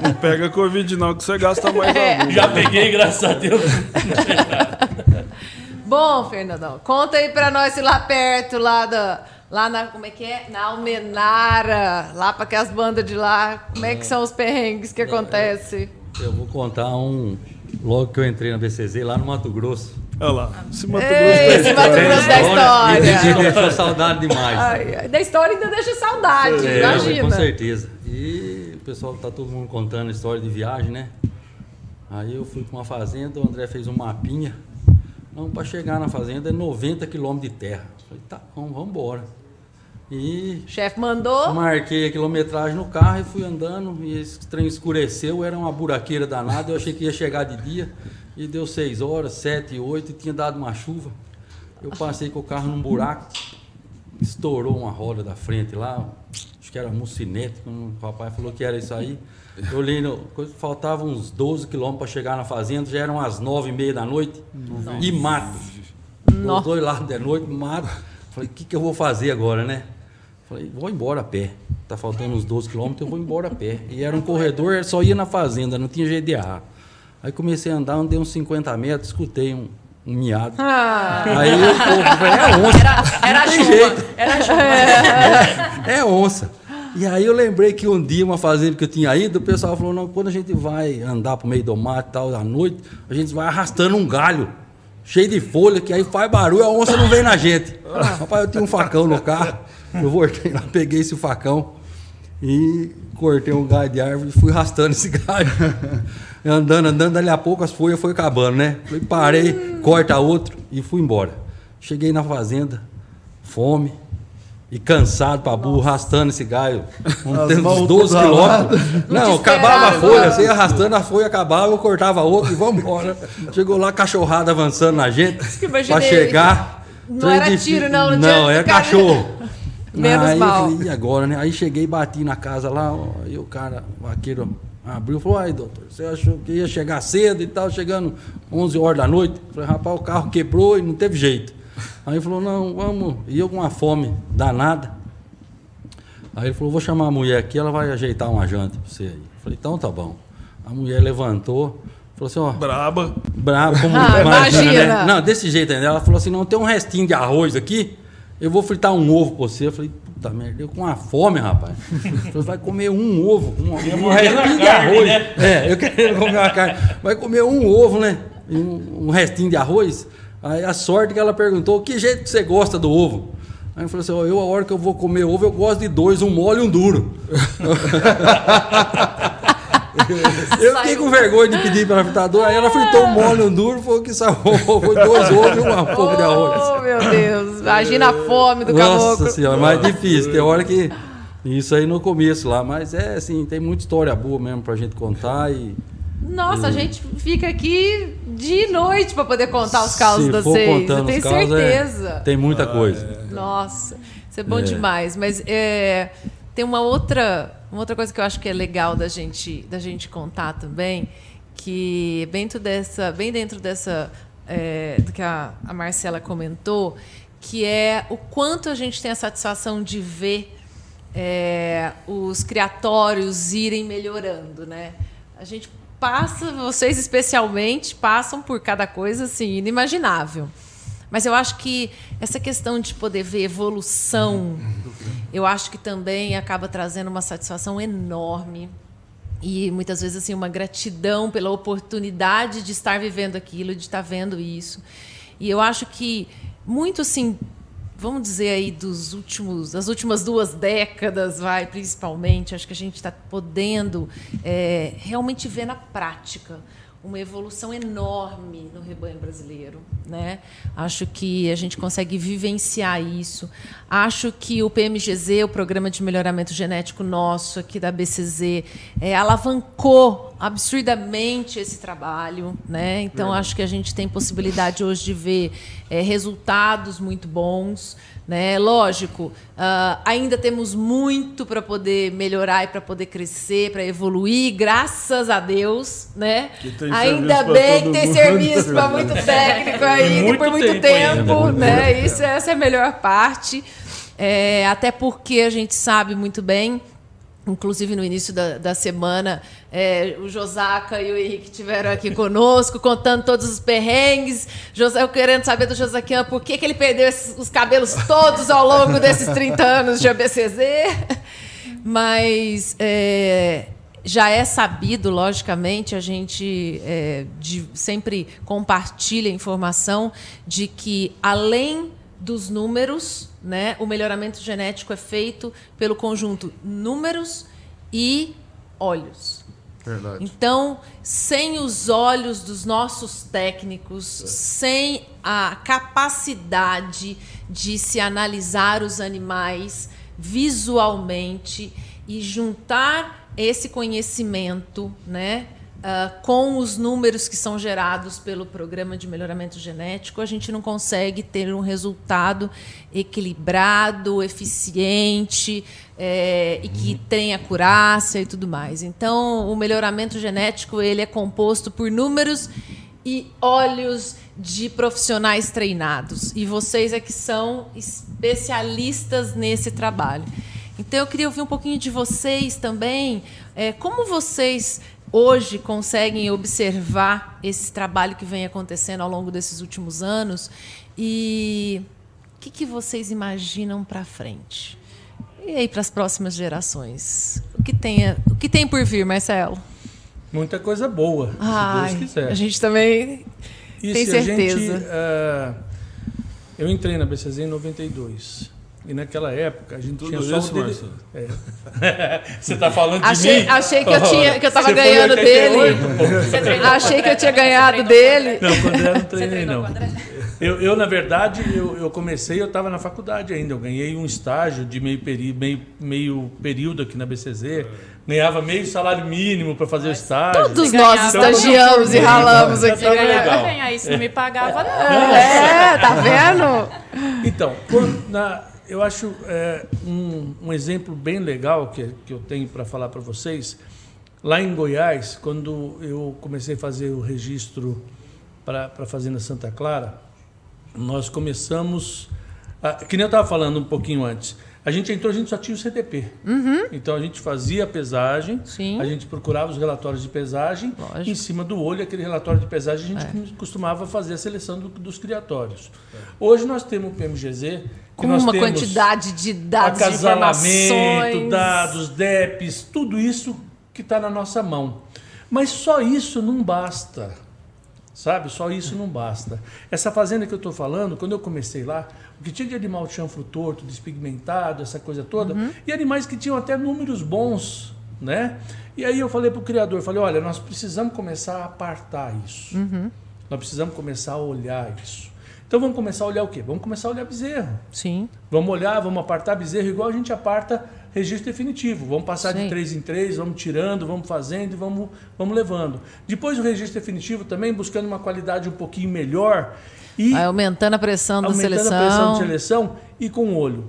Não pega Covid não, que você gasta mais É. algum. Já peguei, graças a Deus. (laughs) Bom, Fernandão, conta aí pra nós se lá perto, lá da. Lá na. Como é que é? Na Almenara, lá pra aquelas bandas de lá. Como é que são os perrengues que acontecem? Eu vou contar um. Logo que eu entrei na BCZ, lá no Mato Grosso. Olha lá. Se Mato Ei, Grosso esse tem Mato história. Grosso da Me história. deixou saudade demais. Ai, da história ainda deixa saudade, É, imagina. Com certeza. E o pessoal tá todo mundo contando a história de viagem, né? Aí eu fui para uma fazenda, o André fez um mapinha. Não, para chegar na fazenda é 90 quilômetros de terra. Falei, tá bom, vamos embora. E chefe mandou. marquei a quilometragem no carro e fui andando. E esse trem escureceu, era uma buraqueira danada. Eu achei que ia chegar de dia. E deu 6 horas, 7, 8 e tinha dado uma chuva. Eu passei com o carro num buraco, estourou uma roda da frente lá. Acho que era mucinete, o papai falou que era isso aí. Eu olhei, no, faltavam uns 12 quilômetros para chegar na fazenda, já eram as 9 e meia da noite. E mato. Os dois lados da noite, mato. Falei, o que, que eu vou fazer agora, né? Falei, vou embora a pé. Tá faltando uns 12 quilômetros, eu vou embora a pé. E era um corredor, só ia na fazenda, não tinha jeito de errar. Aí comecei a andar, andei uns 50 metros, escutei um, um miado. Ah, Aí eu falei, é onça. Era Não tem chuva. jeito. Era chuva. É onça. E aí eu lembrei que um dia, uma fazenda que eu tinha ido, o pessoal falou, não, quando a gente vai andar pro meio do mato e tal, à noite, a gente vai arrastando um galho cheio de folha, que aí faz barulho, a onça não vem na gente. Rapaz, eu tinha um facão no carro, eu voltei lá, peguei esse facão e cortei um galho de árvore e fui arrastando esse galho. (laughs) andando, andando, dali a pouco as folhas foram acabando, né? Falei, parei, corta outro e fui embora. Cheguei na fazenda, fome, e cansado pra burro, arrastando esse galho. Um, uns mãos 12 tudo quilômetros. Não, acabava a folha, você ia arrastando a folha, acabava, eu cortava outra e vamos embora. Chegou lá, cachorrada avançando na gente. Pra chegar. Não era tiro, não, não Não, era cachorro. Menos aí mal. eu falei, e agora, né? Aí cheguei, bati na casa lá, ó, e o cara, o vaqueiro, abriu e falou, ai, doutor, você achou que ia chegar cedo e tal, chegando 11 horas da noite? Falei, rapaz, o carro quebrou e não teve jeito. Aí ele falou, não, vamos, e eu com uma fome danada. Aí ele falou, vou chamar a mulher aqui, ela vai ajeitar uma janta pra você aí. Falei, então tá bom. A mulher levantou, Falou assim, ó, Braba. brabo, como Ah, imagina, né? imagina. Não, desse jeito ainda. Ela falou assim, não, tem um restinho de arroz aqui, eu vou fritar um ovo pra você. Eu falei, puta merda, eu com uma fome, rapaz. (laughs) Você vai comer um ovo, um, um restinho de carne, arroz. né? É, eu quero comer uma carne. Vai comer um ovo, né? Um, um restinho de arroz. Aí a sorte que ela perguntou, que jeito você gosta do ovo? Aí eu falei assim, ó, eu a hora que eu vou comer ovo, eu gosto de dois, um mole e um duro. (laughs) (laughs) Eu fiquei com vergonha de pedir para ela fritar dois, aí ela fritou um mole um duro, foi o que salvou, (laughs) foi dois ovos e um (laughs) pouco de arroz. Oh, meu Deus. Imagina a fome do Nossa caboclo. senhora, mais difícil. Tem hora que. Isso aí no começo lá, mas é assim, tem muita história boa mesmo pra gente contar e. Nossa, a gente fica aqui de noite pra poder contar os se de for vocês. Eu tenho os causos, é, certeza. tem muita coisa. Nossa, isso é bom demais. Mas é, tem uma outra, uma outra coisa que eu acho que é legal da gente, da gente contar também, que dentro dessa, bem dentro dessa é, do que a, a Marcela comentou, que é o quanto a gente tem a satisfação de ver é, os criatórios irem melhorando, né? A gente passa, vocês especialmente, passam por cada coisa assim inimaginável. Mas eu acho que essa questão de poder ver evolução, eu acho que também acaba trazendo uma satisfação enorme e muitas vezes assim uma gratidão pela oportunidade de estar vivendo aquilo, de estar vendo isso. E eu acho que muito assim, vamos dizer aí dos últimos, das últimas duas décadas, vai principalmente, acho que a gente está podendo é, realmente ver na prática uma evolução enorme no rebanho brasileiro, né? Acho que a gente consegue vivenciar isso. Acho que o PMGZ, o Programa de Melhoramento Genético nosso aqui da BCZ, é, alavancou absurdamente esse trabalho, né? Então acho que a gente tem possibilidade hoje de ver é, resultados muito bons. Né? Lógico, ah, ainda temos muito para poder melhorar e para poder crescer, para evoluir, graças a Deus. Né? Ainda bem que tem mundo. serviço para muito (laughs) técnico aí, muito por muito tempo tempo. ainda. né? Isso, essa é a melhor parte. É, até porque a gente sabe muito bem Inclusive, no início da, da semana, é, o Josaca e o Henrique tiveram aqui conosco, (laughs) contando todos os perrengues. José, eu querendo saber do Josaquian por que, que ele perdeu esses- os cabelos todos ao longo desses 30 anos de ABCZ. (laughs) Mas é, já é sabido, logicamente, a gente é, de- sempre compartilha informação de que, além dos números, né, o melhoramento genético é feito pelo conjunto números e olhos. Verdade. Então, sem os olhos dos nossos técnicos, sem a capacidade de se analisar os animais visualmente e juntar esse conhecimento, né, ah, com os números que são gerados pelo programa de melhoramento genético, a gente não consegue ter um resultado equilibrado, eficiente é, e que tenha acurácia e tudo mais. Então, o melhoramento genético ele é composto por números e olhos de profissionais treinados. E vocês é que são especialistas nesse trabalho. Então, eu queria ouvir um pouquinho de vocês também. é, como vocês hoje conseguem observar esse trabalho que vem acontecendo ao longo desses últimos anos e o que, que vocês imaginam para frente? E aí para as próximas gerações? O que tem, o que tem por vir, Marcelo? Muita coisa boa, Ai, se Deus quiser. a gente também E tem se a gente, certeza. ah, eu entrei na BCZ em 92. E naquela época a gente Tudo tinha só isso, o dele-? É. (laughs) Você está falando de achei, mim? achei que eu tinha que eu tava Você foi em ganhando 88, dele. Achei que eu tinha ganhado dele. Não, quando eu não treinei, não. André? Eu, eu, na verdade, eu, eu comecei, eu estava na faculdade ainda. Eu ganhei um estágio de meio, peri, meio, meio período aqui na BCZ. Ganhava meio salário mínimo para fazer o estágio. Todos nós estigiamos e ralamos aqui. Legal. ganhar isso, não me pagava, não. É, tá vendo? Então, quando- na- eu acho é, um, um exemplo bem legal que, que eu tenho para falar para vocês. Lá em Goiás, quando eu comecei a fazer o registro para a Fazenda Santa Clara, nós começamos. a- que nem eu estava falando um pouquinho antes. A gente entrou, a gente só tinha o CTP. Uhum. Então a gente fazia a pesagem, Sim. a gente procurava os relatórios de pesagem, Lógico. em cima do olho, aquele relatório de pesagem, a gente costumava fazer a seleção do- dos criatórios. Hoje nós temos o PMGZ, Com uma quantidade de dados, acasalamento, dados, DEPs, tudo isso que está na nossa mão. Mas só isso não basta. Sabe? Só isso não basta. Essa fazenda que eu estou falando, quando eu comecei lá, que tinha de animal de chanfro torto, despigmentado, essa coisa toda, Uhum. e animais que tinham até números bons, né? E aí eu falei para o criador, falei, olha, nós precisamos começar a apartar isso. Uhum. Nós precisamos começar a olhar isso. Então vamos começar a olhar o quê? Vamos começar a olhar bezerro. Sim. Vamos olhar, vamos apartar bezerro igual a gente aparta registro definitivo. Vamos passar Sim. de três em três, vamos tirando, vamos fazendo e vamos, vamos levando. Depois o registro definitivo também buscando uma qualidade um pouquinho melhor e Vai aumentando a pressão da aumentando seleção. a pressão de seleção e com o olho.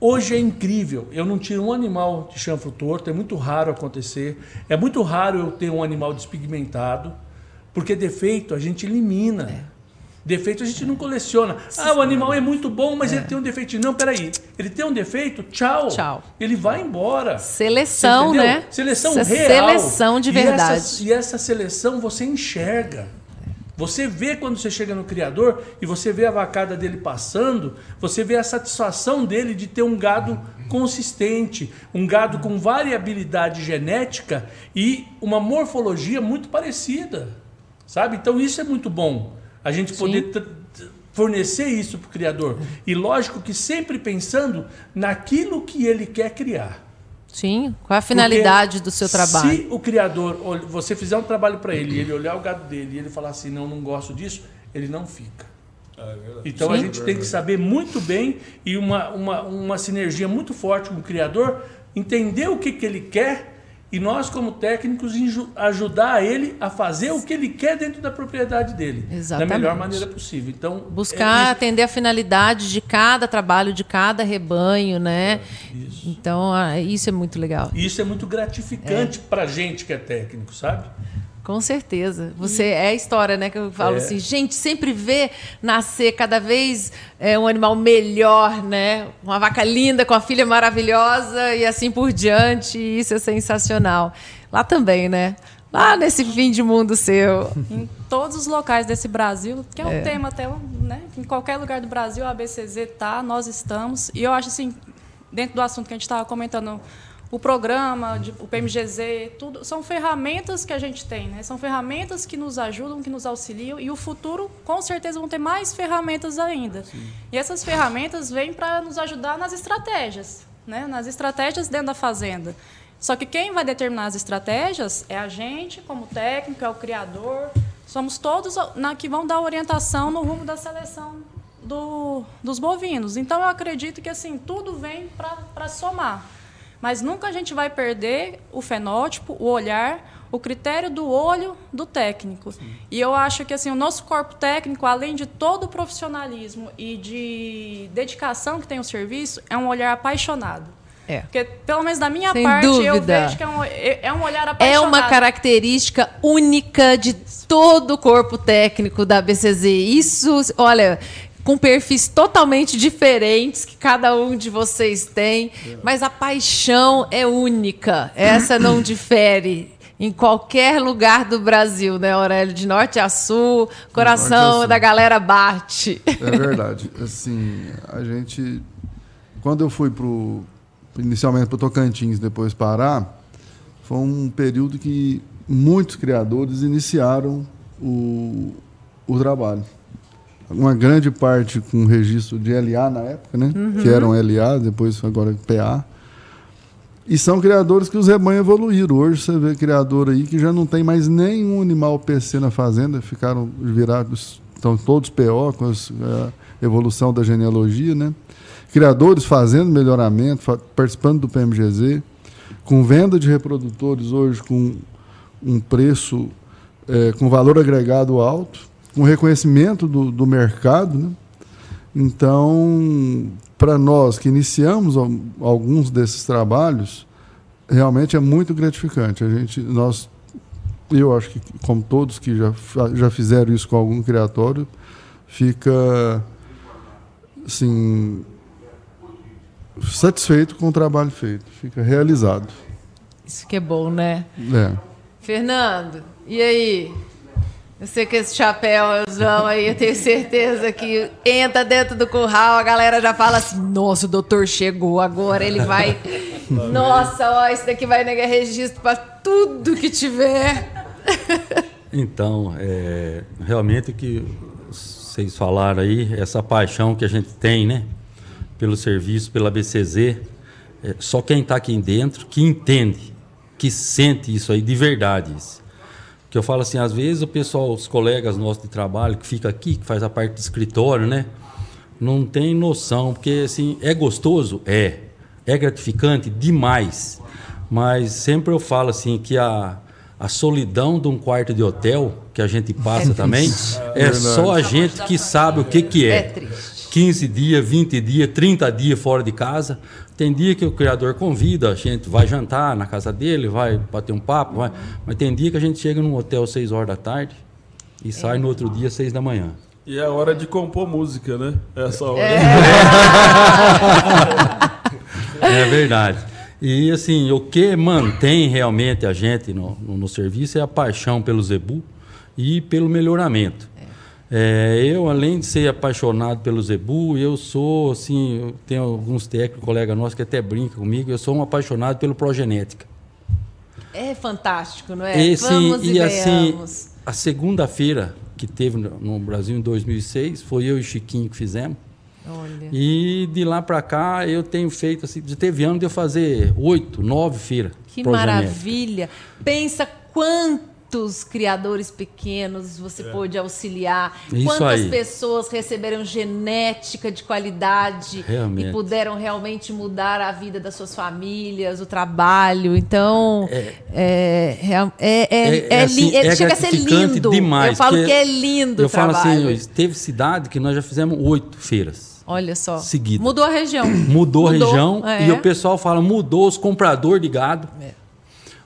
Hoje é incrível. Eu não tiro um animal de chanfro torto, é muito raro acontecer. É muito raro eu ter um animal despigmentado, porque defeito a gente elimina. É. Defeito a gente não coleciona. Ah, o animal é muito bom, mas ele tem um defeito. Não, peraí. Ele tem um defeito? Tchau. Tchau. Ele vai embora. Seleção, né? Seleção Essa real. Seleção de E verdade. essa, e essa seleção você enxerga. Você vê quando você chega no criador e você vê a vacada dele passando, você vê a satisfação dele de ter um gado consistente, um gado com variabilidade genética e uma morfologia muito parecida. Sabe? Então isso é muito bom. A gente poder fornecer isso para o criador. E lógico que sempre pensando naquilo que ele quer criar. Sim. Qual é a finalidade Porque do seu trabalho? Se o criador, você fizer um trabalho para ele, e ele olhar o gado dele e ele falar assim, não, não gosto disso, ele não fica. Então a Sim. gente tem que saber muito bem e uma, uma, uma sinergia muito forte com o criador, entender o que, que ele quer e nós, como técnicos, ajudar ele a fazer o que ele quer dentro da propriedade dele. Exatamente. Da melhor maneira possível. Então, Buscar é atender a finalidade de cada trabalho, de cada rebanho, né? isso. Então, ah, isso é muito legal. E isso é muito gratificante para gente que é técnico, sabe? Com certeza. Você é a história, né? Que eu falo É. assim, gente, sempre vê nascer cada vez é, um animal melhor, né? Uma vaca linda com a filha maravilhosa e assim por diante. E isso é sensacional. Lá também, né? Lá nesse fim de mundo seu. Em todos os locais desse Brasil, que é um tema até, né? Em qualquer lugar do Brasil, a ABCZ tá, nós estamos. E eu acho assim, dentro do assunto que a gente estava comentando, o programa, o PMGZ, tudo, são ferramentas que a gente tem, né? São ferramentas que nos ajudam, que nos auxiliam, e o futuro, com certeza, vão ter mais ferramentas ainda. E essas ferramentas vêm para nos ajudar nas estratégias, né? Nas estratégias dentro da fazenda. Só que quem vai determinar as estratégias é a gente, como técnico, é o criador. Somos todos na, que vão dar orientação no rumo da seleção do- dos bovinos. Então, eu acredito que assim tudo vem para somar. Mas nunca a gente vai perder o fenótipo, o olhar, o critério do olho do técnico. E eu acho que assim o nosso corpo técnico, além de todo o profissionalismo e de dedicação que tem o serviço, é um olhar apaixonado. É. Porque, pelo menos da minha Sem parte, eu dúvida. vejo que é um, é um olhar É apaixonado. uma característica única de todo o corpo técnico da BCZ. Isso, olha, com perfis totalmente diferentes que cada um de vocês tem, mas a paixão é única. Essa não (laughs) difere. Em qualquer lugar do Brasil, né, Aurélio? De norte a sul, coração a sul. da galera bate. É verdade. Assim, a gente. Quando eu fui pro. Inicialmente para Tocantins, depois Pará, foi um período que muitos criadores iniciaram o, o trabalho. Uma grande parte com registro de LA na época, né? Que eram LA, depois agora PA. E são criadores que os rebanhos evoluíram. Hoje você vê criador aí que já não tem mais nenhum animal PC na fazenda, ficaram virados, estão todos PO com as- a evolução da genealogia, né? Criadores fazendo melhoramento, participando do PMGZ, com venda de reprodutores hoje com um preço eh, com valor agregado alto, com reconhecimento do, do mercado, né? Então, para nós que iniciamos al- alguns desses trabalhos, realmente é muito gratificante. A gente, nós, eu acho que como todos que já, já fizeram isso com algum criatório, fica assim satisfeito com o trabalho feito, fica realizado. Isso que é bom, né? É. Fernando, e aí? Eu sei que esse chapéuzão aí, eu tenho certeza que entra dentro do curral, a galera já fala assim: nossa, o doutor chegou agora, ele vai. (laughs) Nossa, ó, isso daqui vai negar registro para tudo que tiver. Então, é, realmente o que vocês falaram aí, essa paixão que a gente tem, né? Pelo serviço, pela BCZ, é, só quem está aqui dentro que entende, que sente isso aí de verdade. Isso. Que eu falo assim, às vezes o pessoal, os colegas nossos de trabalho que fica aqui, que faz a parte do escritório, né? Não tem noção, porque assim, é gostoso? É. É gratificante? Demais. Mas sempre eu falo assim que a, a solidão de um quarto de hotel que a gente passa É também triste. é só a gente que sabe o que, que é. É triste. 15 dias, 20 dias, 30 dias fora de casa. Tem dia que o criador convida, a gente vai jantar na casa dele, vai bater um papo, vai. mas tem dia que a gente chega num hotel às 6 horas da tarde e sai no outro dia às 6 da manhã. E é hora de compor música, né? Essa hora. (laughs) É verdade. E assim, o que mantém realmente a gente no, no, no serviço é a paixão pelo Zebu e pelo melhoramento. É, eu, além de ser apaixonado pelo Zebu, eu sou, assim, eu tenho alguns técnicos, colega nosso que até brinca comigo, eu sou um apaixonado pelo progenética. É fantástico, não é? Esse, Vamos e, e assim, a segunda-feira que teve no, Brasil em 2006, foi eu e Chiquinho que fizemos. Olha. E de lá para cá eu tenho feito assim, de teve ano de eu fazer oito, nove feiras. Que maravilha! Pensa quantos criadores pequenos você pôde auxiliar, É. Isso quantas aí. pessoas receberam genética de qualidade Realmente. e puderam realmente mudar a vida das suas famílias, o trabalho. Então, é, é, é, é, É- é é assim, é chega a ser lindo. demais, Eu falo que é lindo Eu o falo trabalho. assim, teve cidade que nós já fizemos oito feiras. Olha só. Seguida. Mudou a região. Mudou, a região é. e o pessoal fala, mudou os compradores de gado.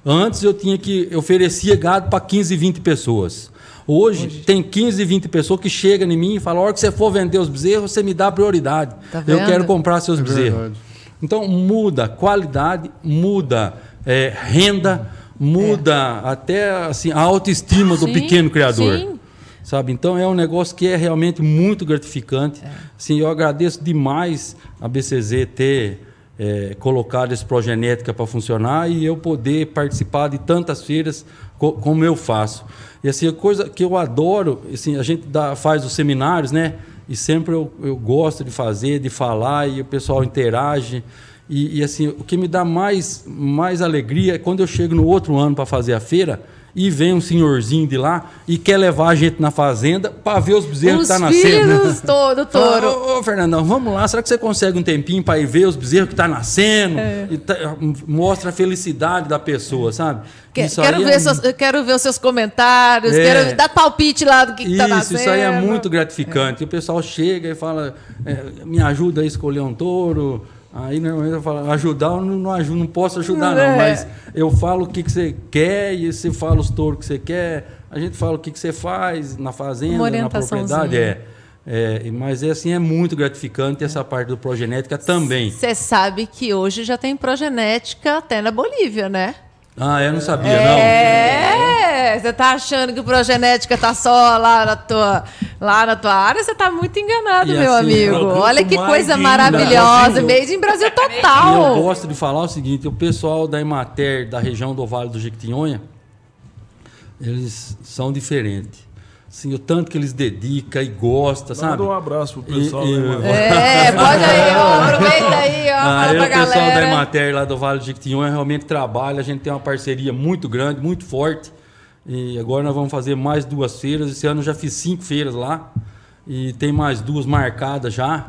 Antes eu tinha que eu oferecia gado para 15, 20 pessoas. Hoje, tem 15, 20 pessoas que chegam em mim e falam: a hora que você for vender os bezerros, você me dá prioridade. Tá eu quero comprar seus É bezerros. verdade. Então muda qualidade, muda é, renda, muda até assim, a autoestima do Sim, pequeno criador. sim. Sabe? Então é um negócio que é realmente muito gratificante. Assim, eu agradeço demais a BCZ ter é, colocado esse progenética para funcionar e eu poder participar de tantas feiras co- como eu faço. E assim, a coisa que eu adoro, assim, a gente dá, faz os seminários, né? E sempre eu, eu gosto de fazer, de falar e o pessoal interage. E, e, assim, o que me dá mais, mais alegria é quando eu chego no outro ano para fazer a feira e vem um senhorzinho de lá e quer levar a gente na fazenda para ver os bezerros Os que tá nascendo. filhos todo, (laughs) touro. Ô, Fernandão, vamos lá. Será que você consegue um tempinho para ir ver os bezerros que tá nascendo? É. E tá- mostra a felicidade da pessoa, sabe? Que- quero, ver é- seus, eu quero ver os seus comentários, É. quero dar palpite lá do que, que tá Isso, nascendo. isso aí é muito gratificante. O pessoal chega e fala, é, me ajuda a escolher um touro. Aí normalmente eu falo, ajudar eu não, ajudo, não posso ajudar, É. não. Mas eu falo o que, que você quer e você fala os touros que você quer. A gente fala o que, que você faz na fazenda, na propriedade. É. É, mas é assim, é muito gratificante essa parte do progenética também. Você sabe que hoje já tem progenética até na Bolívia, né? Ah, eu não sabia, não. É, você tá achando que progenética tá só lá na tua, lá na tua área? Você tá muito enganado, E meu assim, amigo. Olha que coisa maravilhosa. Made in Brasil E eu total. gosto de falar o seguinte: o pessoal da Emater, da região do Vale do Jequitinhonha, eles são diferentes. Assim, o tanto que eles dedicam e gostam, sabe? Manda um abraço pro pessoal. E- né? É, pode aí, ó, aproveita aí, ó, Ah, pra o pessoal da galera. Emater lá do Vale do Jequitinhonha realmente trabalha, a gente tem uma parceria muito grande, muito forte. E agora nós vamos fazer mais duas feiras. Esse ano eu já fiz cinco feiras lá e tem mais duas marcadas já.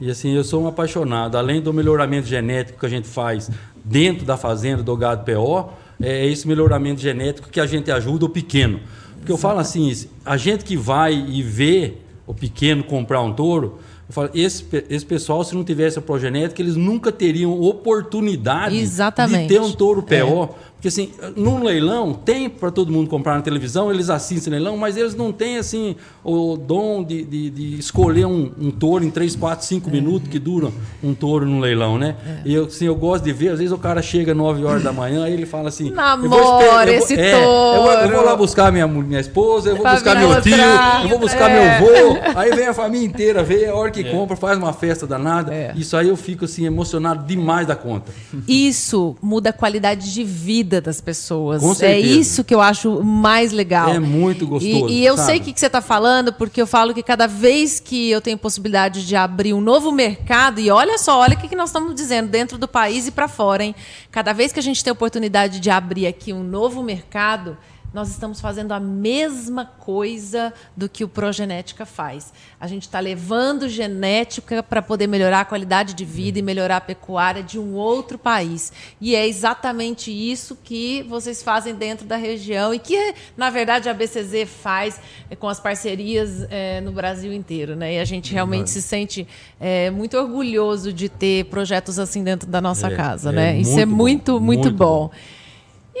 E assim, eu sou um apaixonado. Além do melhoramento genético que a gente faz dentro da fazenda do gado PO, é esse melhoramento genético que a gente ajuda o pequeno. Porque eu falo assim, a gente que vai e vê o pequeno comprar um touro, Eu falo, esse, esse pessoal, se não tivesse a progenética, eles nunca teriam oportunidade Exatamente. de ter um touro PO. Porque assim, num leilão, tem para todo mundo comprar na televisão, eles assistem leilão, mas eles não têm assim o dom de, de, de escolher um, um touro em 3, 4, 5 minutos que dura um touro no leilão, né? E eu, assim, eu gosto de ver, às vezes o cara chega 9 horas da manhã, aí ele fala assim: eu vou Namora esper- eu vou- esse é, eu vou, eu vou touro. lá buscar minha, minha esposa, eu vou Pra buscar meu outra, tio, eu vou buscar é. meu avô. Aí vem a família inteira, vê a hora que compra, faz uma festa danada. É. Isso aí eu fico assim, emocionado demais da conta. Isso muda a qualidade de vida das pessoas. É isso que eu acho mais legal. É muito gostoso, E, e eu sabe? sei o que, que você está falando, porque eu falo que cada vez que eu tenho possibilidade de abrir um novo mercado, e olha só, olha o que, que nós estamos dizendo, dentro do país e para fora, hein? Cada vez que a gente tem oportunidade de abrir aqui um novo mercado, nós estamos fazendo a mesma coisa do que o Progenética faz. A gente está levando genética para poder melhorar a qualidade de vida e melhorar a pecuária de um outro país. E é exatamente isso que vocês fazem dentro da região e que, na verdade, a BCZ faz eh, com as parcerias eh, no Brasil inteiro. Né? E a gente realmente se sente eh, muito orgulhoso de ter projetos assim dentro da nossa É, casa. é né? Isso é muito bom, muito, muito, muito bom. bom.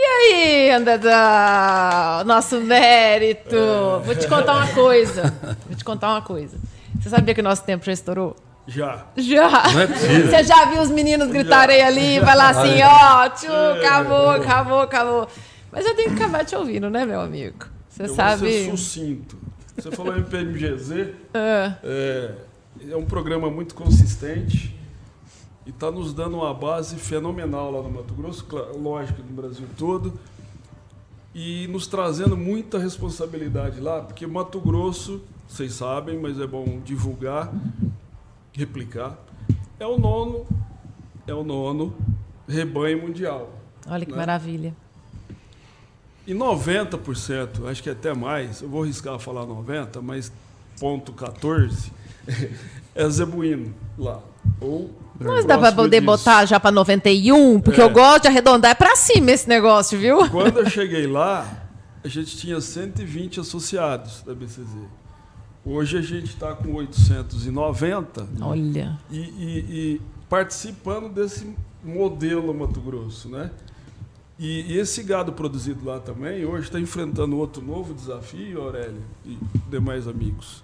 E aí, Andadá, nosso mérito. Vou te contar uma coisa. Vou te contar uma coisa. Você sabia que o nosso tempo já estourou? Já. Já. É. Você já viu os meninos gritarem ali e falar assim, ó, tchu, acabou, acabou, acabou. Mas eu tenho que acabar te ouvindo, né, meu amigo? Você eu sabe. vou ser sucinto. Você falou MPMGZ, Ah, é, é um programa muito consistente e está nos dando uma base fenomenal lá no Mato Grosso, lógico, no Brasil todo, e nos trazendo muita responsabilidade lá, porque Mato Grosso, vocês sabem, mas é bom divulgar, replicar, é o nono, é o nono rebanho mundial. olha que Né? maravilha. E 90%, acho que até mais, eu vou arriscar falar 90, mas ponto 14 (laughs) é zebuíno lá. Ou Mas dá pra poder disso. botar já pra 91, porque É. eu gosto de arredondar é pra cima esse negócio, viu? Quando eu cheguei lá, a gente tinha 120 associados da BCZ. Hoje a gente está com 890 Olha. e, e- e participando desse modelo Mato Grosso, né? E, e esse gado produzido lá também, hoje está enfrentando outro novo desafio, Aurélio e demais amigos,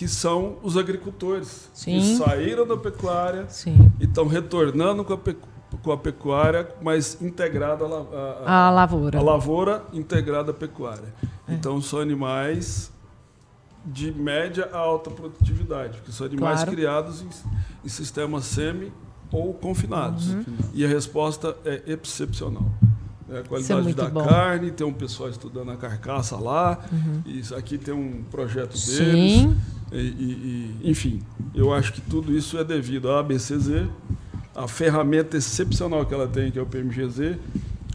que são os agricultores Sim. que saíram da pecuária Sim. e estão retornando com a, pecu- com a pecuária, mas integrada à la- à- A lavoura. a lavoura integrada à pecuária. Então são animais de média a alta produtividade, porque são animais Claro. criados em, em sistemas semi ou confinados. Uhum. E a resposta é excepcional. É a qualidade muito da bom. carne, tem um pessoal estudando a carcaça lá, isso aqui tem um projeto deles. Sim. E, e- enfim, eu acho que tudo isso é devido à ABCZ, a ferramenta excepcional que ela tem, que é o PMGZ,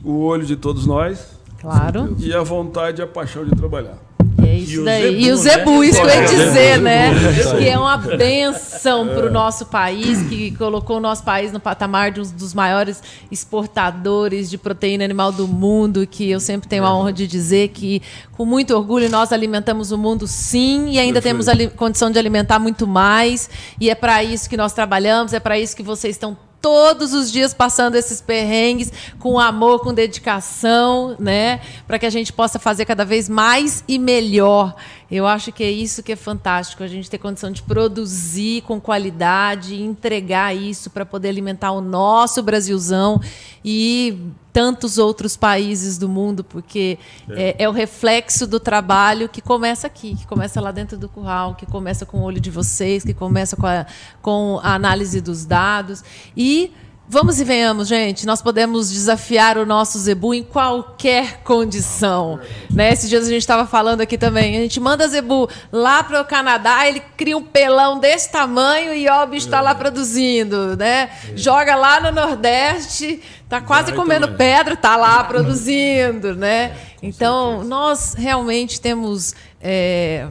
o olho de todos nós Claro. e a vontade e a paixão de trabalhar. É isso E o daí. Zebu, e o Zebu, né? isso que eu ia É, dizer, né? (laughs) Que é uma benção para o nosso país, que colocou o nosso país no patamar de um dos maiores exportadores de proteína animal do mundo, que eu sempre tenho a honra de dizer que, com muito orgulho, nós alimentamos o mundo sim, e ainda Perfeito. temos condição de alimentar muito mais, e é para isso que nós trabalhamos, é para isso que vocês estão todos os dias passando esses perrengues com amor, com dedicação, né? Para que a gente possa fazer cada vez mais e melhor. Eu acho que é isso que é fantástico, a gente ter condição de produzir com qualidade, entregar isso para poder alimentar o nosso Brasilzão e tantos outros países do mundo, porque é. é o reflexo do trabalho que começa aqui, que começa lá dentro do curral, que começa com o olho de vocês, que começa com a, com a análise dos dados. E vamos e venhamos, gente, nós podemos desafiar o nosso Zebu em qualquer condição. Né? Esses dias a gente estava falando aqui também, a gente manda Zebu lá para o Canadá, ele cria um pelão desse tamanho e ó, o bicho está lá produzindo, né? Joga lá no Nordeste, tá quase Vai comendo também. pedra, tá lá produzindo, né? Então, nós realmente temos é,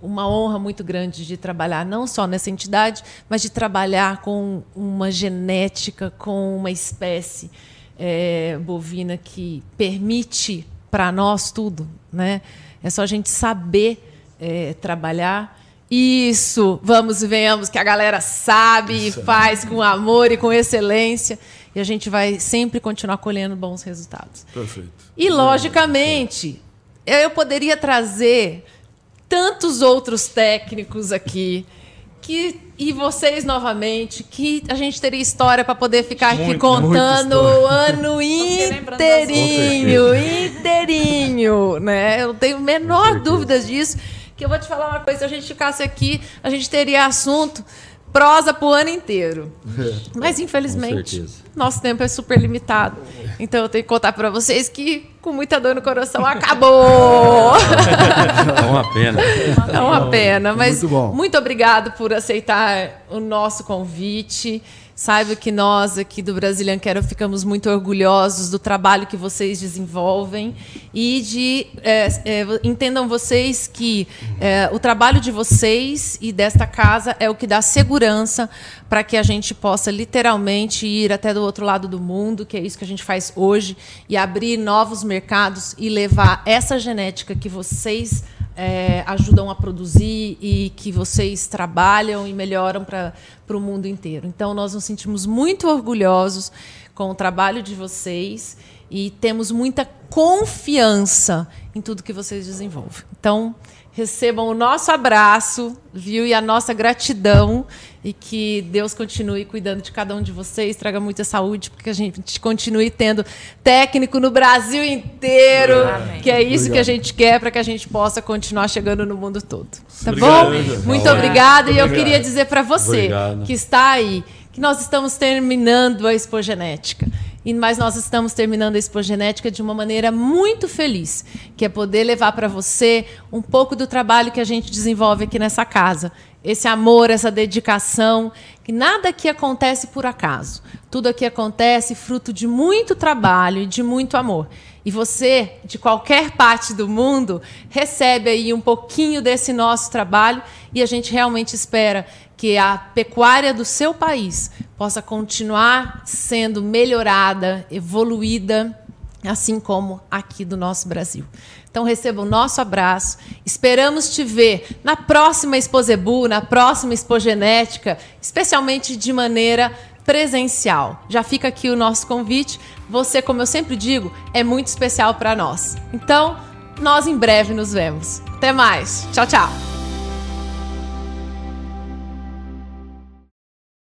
uma honra muito grande de trabalhar não só nessa entidade, mas de trabalhar com uma genética, com uma espécie é, bovina que permite para nós tudo, né? É só a gente saber é, trabalhar Isso, vamos e venhamos, que a galera sabe e faz com amor e com excelência. E a gente vai sempre continuar colhendo bons resultados. Perfeito. E, logicamente, eu poderia trazer tantos outros técnicos aqui que e vocês novamente, que a gente teria história para poder ficar aqui Muito, contando o ano inteirinho, inteirinho, né? Eu tenho menor dúvidas disso. Que eu vou te falar uma coisa, se a gente ficasse aqui, a gente teria assunto prosa pro ano inteiro. Mas infelizmente, nosso tempo é super limitado. Então eu tenho que contar para vocês que com muita dor no coração acabou. É uma pena. É uma pena, mas Muito bom. muito obrigado por aceitar o nosso convite. Saiba que nós aqui do Brazilian Quero ficamos muito orgulhosos do trabalho que vocês desenvolvem e de é, é, entendam vocês que é, o trabalho de vocês e desta casa é o que dá segurança para que a gente possa literalmente ir até do outro lado do mundo, que é isso que a gente faz hoje, e abrir novos mercados e levar essa genética que vocês é, ajudam a produzir e que vocês trabalham e melhoram para o mundo inteiro. Então, nós nos sentimos muito orgulhosos com o trabalho de vocês e temos muita confiança em tudo que vocês desenvolvem. Então, recebam o nosso abraço, viu? E a nossa gratidão e que Deus continue cuidando de cada um de vocês, traga muita saúde, porque a gente continue tendo técnico no Brasil inteiro, Amém. que é isso que a Obrigado. gente quer para que a gente possa continuar chegando no mundo todo. Tá Obrigado. bom? Muito obrigada. E eu Obrigado. queria dizer para você Obrigado. que está aí que nós estamos terminando a Expogenética. Mas nós estamos terminando a Expogenética de uma maneira muito feliz, que é poder levar para você um pouco do trabalho que a gente desenvolve aqui nessa casa. Esse amor, essa dedicação, que nada aqui acontece por acaso. Tudo aqui acontece fruto de muito trabalho e de muito amor. E você, de qualquer parte do mundo, recebe aí um pouquinho desse nosso trabalho e a gente realmente espera que a pecuária do seu país possa continuar sendo melhorada, evoluída, assim como aqui do nosso Brasil. Então receba o nosso abraço. Esperamos te ver na próxima Exposebu, na próxima Expogenética, especialmente de maneira presencial. Já fica aqui o nosso convite. Você, como eu sempre digo, é muito especial para nós. Então, nós em breve nos vemos. Até mais. Tchau, tchau.